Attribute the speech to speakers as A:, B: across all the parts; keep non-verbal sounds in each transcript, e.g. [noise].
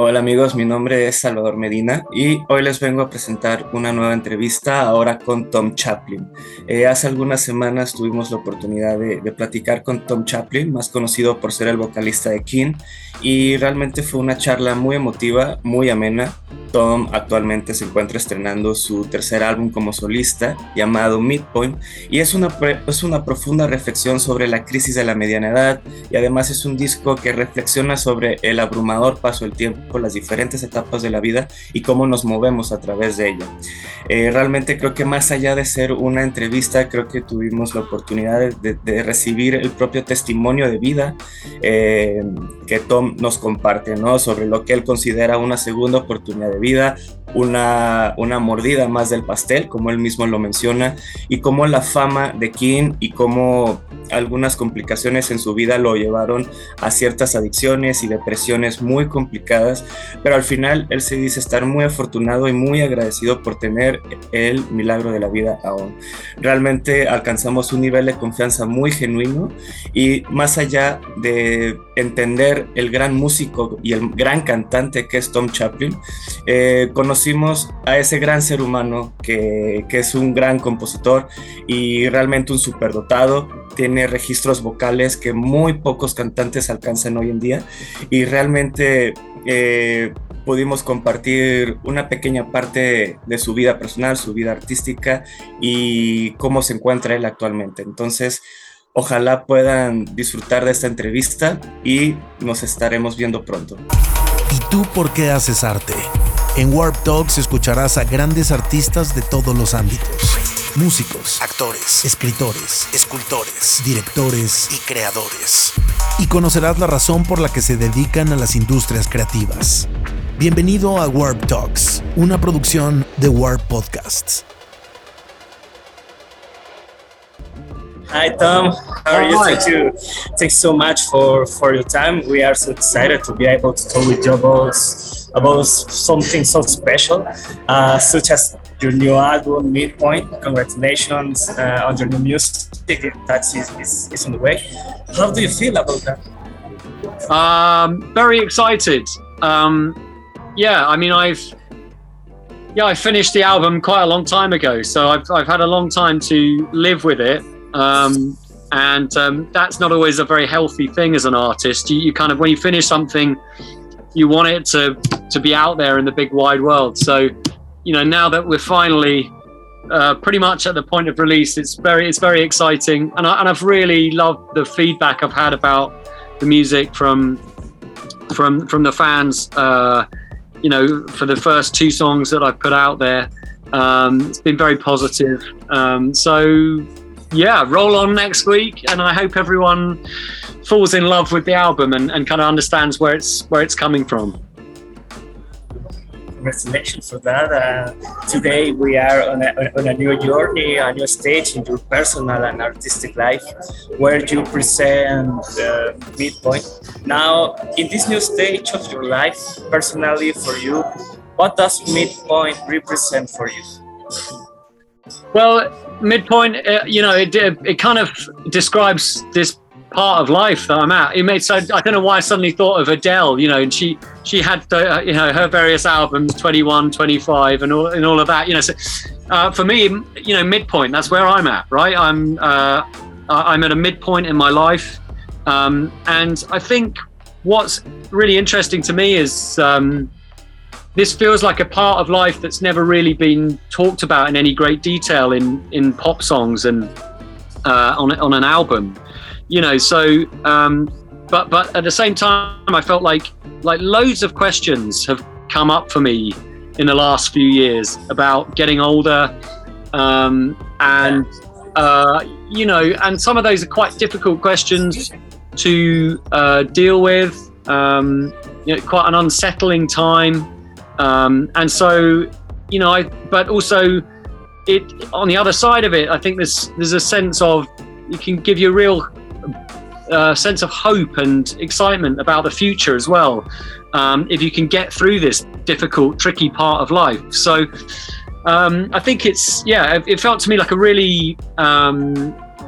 A: Hola amigos, mi nombre es Salvador Medina y hoy les vengo a presentar una nueva entrevista ahora con Tom Chaplin. Eh, hace algunas semanas tuvimos la oportunidad de, de, platicar con Tom Chaplin, más conocido por ser el vocalista de King, y realmente fue una charla muy emotiva, muy amena. Tom actualmente se encuentra estrenando su tercer álbum como solista llamado Midpoint y es una, es una profunda reflexión sobre la crisis de la mediana edad y además es un disco que reflexiona sobre el abrumador paso del tiempo por las diferentes etapas de la vida y cómo nos movemos a través de ella. Eh, realmente creo que más allá de ser una entrevista, creo que tuvimos la oportunidad de, recibir el propio testimonio de vida eh, que Tom nos comparte, ¿no? Sobre lo que él considera una segunda oportunidad de vida, una, una mordida más del pastel, como él mismo lo menciona, y cómo la fama de King y cómo algunas complicaciones en su vida lo llevaron a ciertas adicciones y depresiones muy complicadas, pero al final él se dice estar muy afortunado y muy agradecido por tener el milagro de la vida aún. Realmente alcanzamos un nivel de confianza muy genuino y más allá de entender el gran músico y el gran cantante que es Tom Chaplin, eh, conocimos a ese gran ser humano que, que es un gran compositor y realmente un superdotado tiene registros vocales que muy pocos cantantes alcanzan hoy en día y realmente eh, pudimos compartir una pequeña parte de su vida personal, su vida artística y cómo se encuentra él actualmente. Entonces, ojalá puedan disfrutar de esta entrevista y nos estaremos viendo pronto.
B: ¿Y tú por qué haces arte? En Warp Talks escucharás a grandes artistas de todos los ámbitos músicos, actores, escritores, escultores, directores y creadores. Y conocerás la razón por la que se dedican a las industrias creativas. Bienvenido a Warp Talks, una producción de Warp Podcasts.
C: Hi Tom, how are you? Thank you, thanks so much for for your time. We are so excited to be able to talk with you about about something so special, uh, such as your new album, Midpoint. Congratulations uh, on your new music that is, is, is on the way. How do you feel about that?
D: Um, very excited. Um, yeah, I mean, I've yeah, I finished the album quite a long time ago, so I've I've had a long time to live with it. Um, and um, that's not always a very healthy thing as an artist. You, you kind of when you finish something, you want it to to be out there in the big wide world. So you know, now that we're finally uh, pretty much at the point of release, it's very it's very exciting, and, I, and I've really loved the feedback I've had about the music from from from the fans. Uh, you know, for the first two songs that I've put out there, um, it's been very positive. Um, so yeah, roll on next week, and I hope everyone falls in love with the album and, and kind of understands where it's where it's coming from
C: congratulations for that. Uh, today we are on a, on a new journey, a new stage in your personal and artistic life, where you present the midpoint. Now, in this new stage of your life, personally for you, what does midpoint represent for you?
D: Well, midpoint, uh, you know, it, it kind of describes this part of life that I'm at. It made so I don't know why I suddenly thought of Adele, you know, and she she had uh, you know her various albums, 21, 25, and all and all of that. You know, so uh, for me, you know, midpoint. That's where I'm at, right? I'm uh, I'm at a midpoint in my life, um, and I think what's really interesting to me is. Um, this feels like a part of life that's never really been talked about in any great detail in, in pop songs and uh, on, on an album you know so um, but but at the same time i felt like like loads of questions have come up for me in the last few years about getting older um, and uh, you know and some of those are quite difficult questions to uh, deal with. Um, you know quite an unsettling time um, and so you know i but also it on the other side of it i think there's there's a sense of it can give you a real uh, sense of hope and excitement about the future as well. Um, if you can get through this difficult, tricky part of life. So um, I think it's, yeah, it felt to me like a really, um,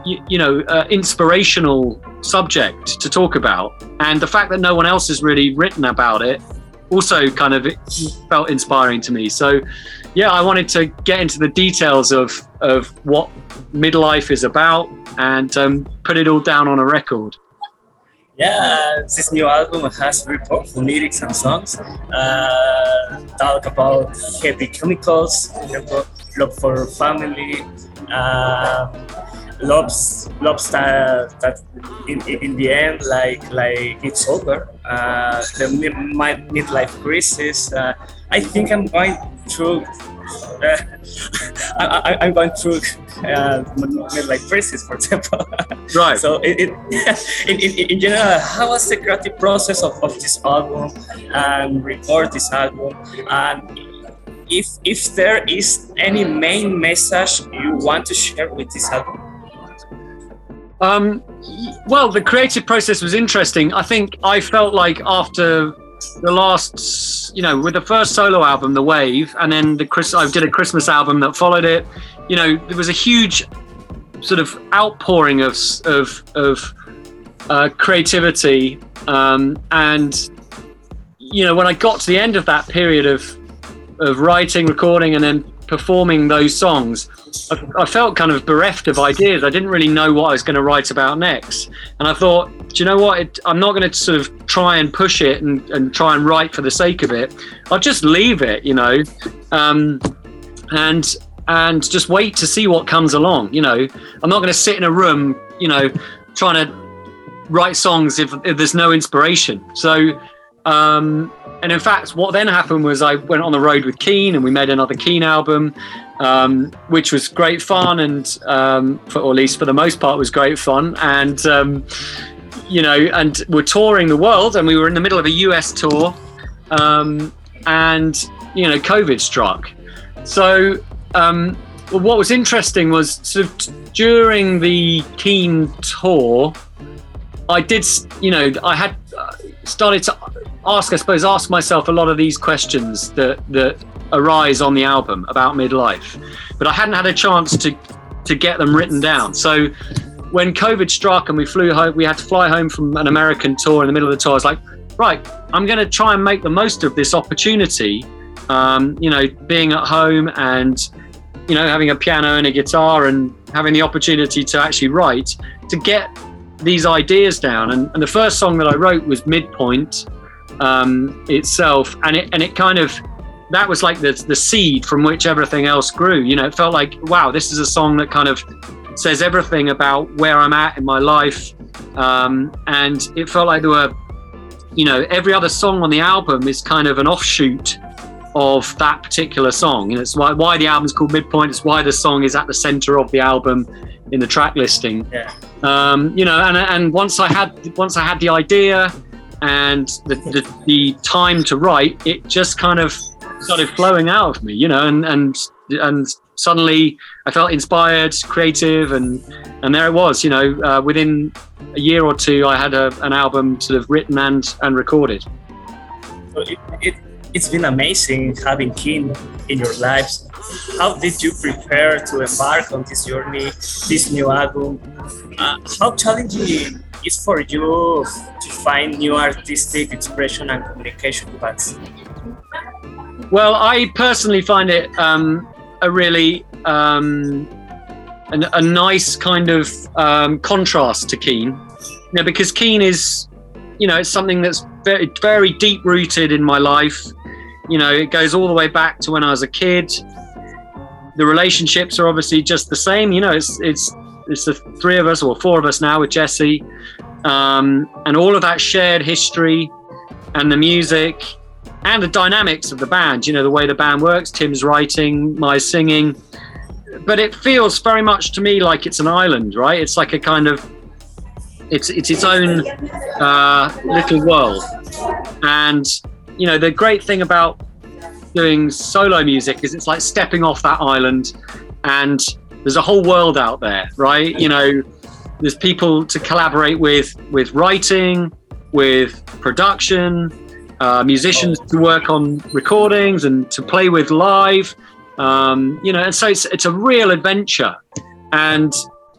D: you, you, know, uh, inspirational subject to talk about. And the fact that no one else has really written about it also kind of felt inspiring to me. So, yeah, I wanted to get into the details of of what midlife is about and um, put it all down on a record.
C: Yeah, this new album has very powerful lyrics and songs. Uh, talk about heavy chemicals, love for family, uh, loves loves that, that in, in the end like like it's over. Uh, the mid, my midlife crisis. Uh, I think I'm going through uh, [laughs] I, am going through uh, midlife crisis, for example. [laughs]
D: Right.
C: so, it, it, [laughs] in, in, in, general, how was the creative process of, of this album and record this album? And if if there is any main message you want to share with this album?
D: Um, well, the creative process was interesting. I think I felt like after the last, you know, with the first solo album, The Wave, and then the Chris, I did a Christmas album that followed it. You know, there was a huge sort of outpouring of of of uh, creativity, um, and you know, when I got to the end of that period of of writing, recording, and then performing those songs, I, I, felt kind of bereft of ideas. I didn't really know what I was going to write about next. And I thought, do you know what? It, I'm not going to sort of try and push it and, and try and write for the sake of it. I'll just leave it, you know, um, and and just wait to see what comes along. You know, I'm not going to sit in a room, you know, trying to write songs if, if there's no inspiration. So um, and in fact, what then happened was I went on the road with Keane and we made another Keane album, um, which was great fun and, um, for, or at least for the most part, was great fun. And, um, you know, and we're touring the world and we were in the middle of a US tour um, and, you know, COVID struck. So, um, what was interesting was sort of during the Keane tour, I did, you know, I had uh, started to ask, I suppose, ask myself a lot of these questions that that arise on the album about midlife, but I hadn't had a chance to to get them written down. So when COVID struck and we flew home, we had to fly home from an American tour in the middle of the tour. I was like, right, I'm going to try and make the most of this opportunity. Um, you know, being at home and you know having a piano and a guitar and having the opportunity to actually write to get these ideas down. And, and the first song that I wrote was Midpoint um, itself, and it and it kind of that was like the the seed from which everything else grew. You know, it felt like wow, this is a song that kind of says everything about where I'm at in my life, um, and it felt like there were, you know, every other song on the album is kind of an offshoot of that particular song. And it's why why the album's called Midpoint. It's why the song is at the center of the album in the track listing.
C: Yeah.
D: Um, you know, and and once I had once I had the idea and the, the, the time to write, it just kind of started flowing out of me, you know, and and and suddenly I felt inspired, creative, and and there it was, you know. Uh, within a year or two, I had a, an album sort of written and and recorded.
C: So it, it it's been amazing having Keane in your lives. How did you prepare to embark on this journey, this new album? Uh, how challenging is for you to find new artistic expression and communication paths?
D: Well, I personally find it um, a really um, an, a nice kind of um, contrast to Keane, you know, because Keane is, you know, it's something that's very, very deep rooted in my life. You know, it goes all the way back to when I was a kid. The relationships are obviously just the same. You know, it's it's it's the three of us or four of us now with Jesse, um, and all of that shared history and the music and the dynamics of the band. You know, the way the band works. Tim's writing, my singing, but it feels very much to me like it's an island, right? It's like a kind of it's it's its own uh, little world, and you know the great thing about doing solo music is it's like stepping off that island and there's a whole world out there, right? You know, there's people to collaborate with with writing, with production, uh, musicians to work on recordings and to play with live. Um, you know, and so it's it's a real adventure. And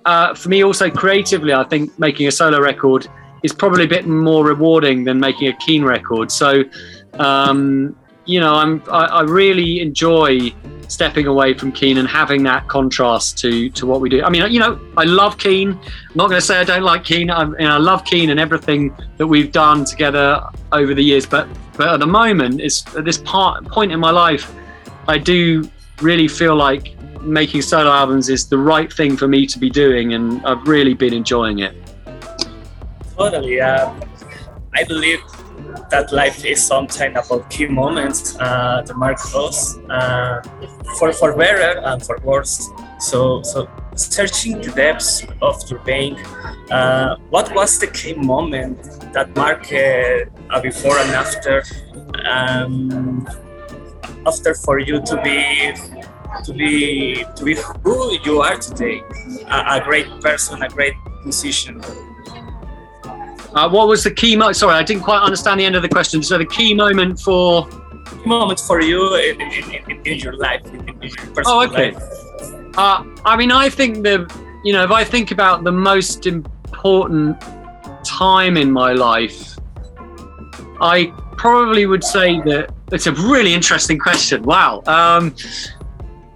D: uh, for me, also creatively, I think making a solo record is probably a bit more rewarding than making a Keane record. So um, you know, I'm I, I, really enjoy stepping away from Keane and having that contrast to to what we do. I mean, you know, I love Keane. I'm not going to say I don't like Keane. I, I love Keane and everything that we've done together over the years. But but at the moment, it's at this part point in my life, I do really feel like making solo albums is the right thing for me to be doing, and I've really been enjoying it.
C: Totally. Uh, I believe that life is sometimes about key moments uh, that mark us uh, for for better and for worse. So so searching the depths of your being, uh, what was the key moment that marked uh, a before and after? Um, after for you to be to be to be who you are today, a, a great person, a great musician.
D: Uh, what was the key moment? Sorry, I didn't quite understand the end of the question. So the key moment for
C: moment for you in, in, in, in your life, in, your oh, okay. Life.
D: Uh, I mean, I think the you know if I think about the most important time in my life, I probably would say that it's a really interesting question. Wow. Um,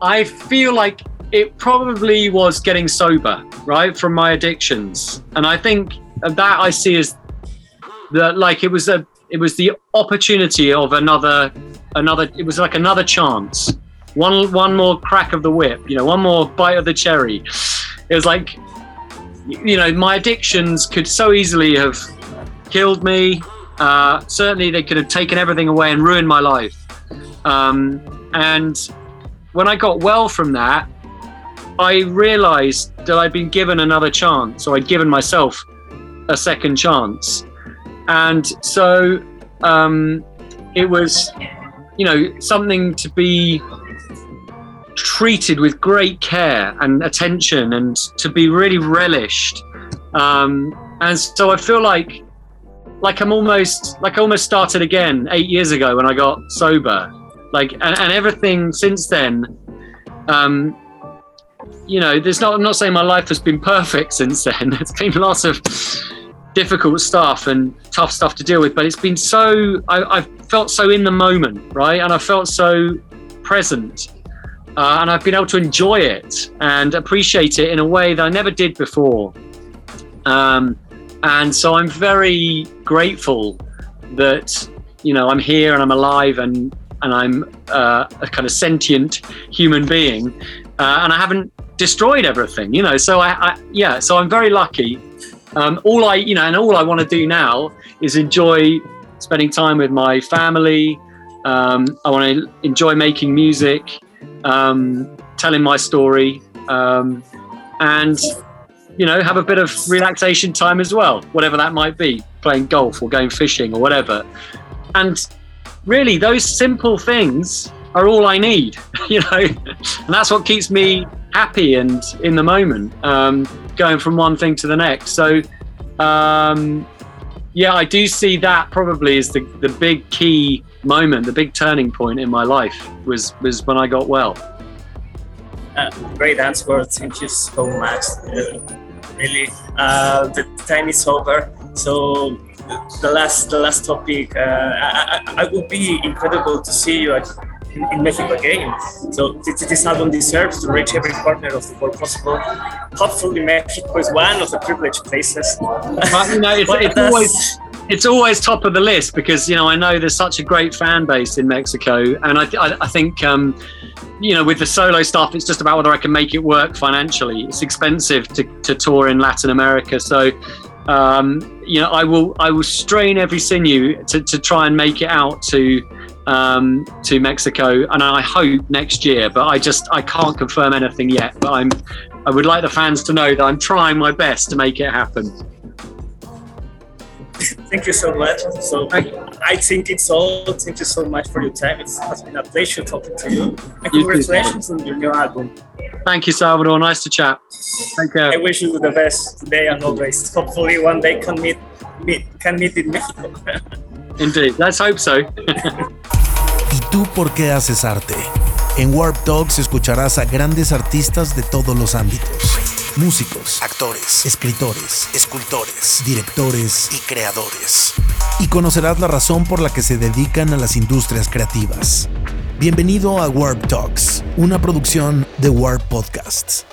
D: I feel like it probably was getting sober, right, from my addictions, and I think that I see as the like it was a it was the opportunity of another another it was like another chance. One one more crack of the whip you know one more bite of the cherry. It was like you know my addictions could so easily have killed me. Uh, certainly they could have taken everything away and ruined my life. Um, and when i got well from that i realized that i'd been given another chance or i'd given myself a second chance. And so um, it was, you know, something to be treated with great care and attention and to be really relished. Um, and so I feel like like I'm almost like I almost started again eight years ago when I got sober. Like and, and everything since then, um, you know, there's not I'm not saying my life has been [laughs] perfect since then. It's been lots of difficult stuff and tough stuff to deal with. But it's been so I, have felt so in the moment, right? And I felt so present, uh, and I've been able to enjoy it and appreciate it in a way that I never did before. Um, and so I'm very grateful that you know I'm here and I'm alive and and I'm uh, a kind of sentient human being, uh, and I haven't destroyed everything, you know. So I, I yeah, so I'm very lucky um, all I, you know, and all I want to do now is enjoy spending time with my family. Um, I want to enjoy making music, um, telling my story, um, and you know, have a bit of relaxation time as well, whatever that might be, playing golf or going fishing or whatever. And really, those simple things are all I need, [laughs] you know, and that's what keeps me happy and in the moment. Um, going from one thing to the next. So, um, yeah, I do see that probably as the, the big key moment, the big turning point in my life was was when I got well.
C: Uh, great answer. Thank you so much. Uh, really, uh, the time is over. So the last the last topic. Uh, I, I, I would be incredible to see you in, in Mexico again. So this, album deserves to reach every corner of the world possible. Hopefully, Mexico is one of the privileged places.
D: But, you know, it's, [laughs] it's always it's always top of the list because you know I know there's such a great fan base in Mexico, and I, I, I think um, you know with the solo stuff, it's just about whether I can make it work financially. It's expensive to, to tour in Latin America, so um, you know I will I will strain every sinew to, to try and make it out to um, to Mexico, and I hope next year. But I just I can't confirm anything yet. But I'm I would like the fans to know that I'm trying my best to make it happen.
C: Thank you so much. So I think it's all. Thank you so much for your time. It has been a pleasure talking to you. And you congratulations on your new album.
D: Thank you, Salvador. Nice to chat. Thank you.
C: I wish you the best today and always. Hopefully, one day can meet, meet can meet in Mexico. [laughs]
D: Indeed. Let's hope so. [laughs]
B: ¿Y tú por qué haces arte? En Warp Talks escucharás a grandes artistas de todos los ámbitos músicos, actores, escritores, escultores, directores y creadores. Y conocerás la razón por la que se dedican a las industrias creativas. Bienvenido a Warp Talks, una producción de Warp Podcasts.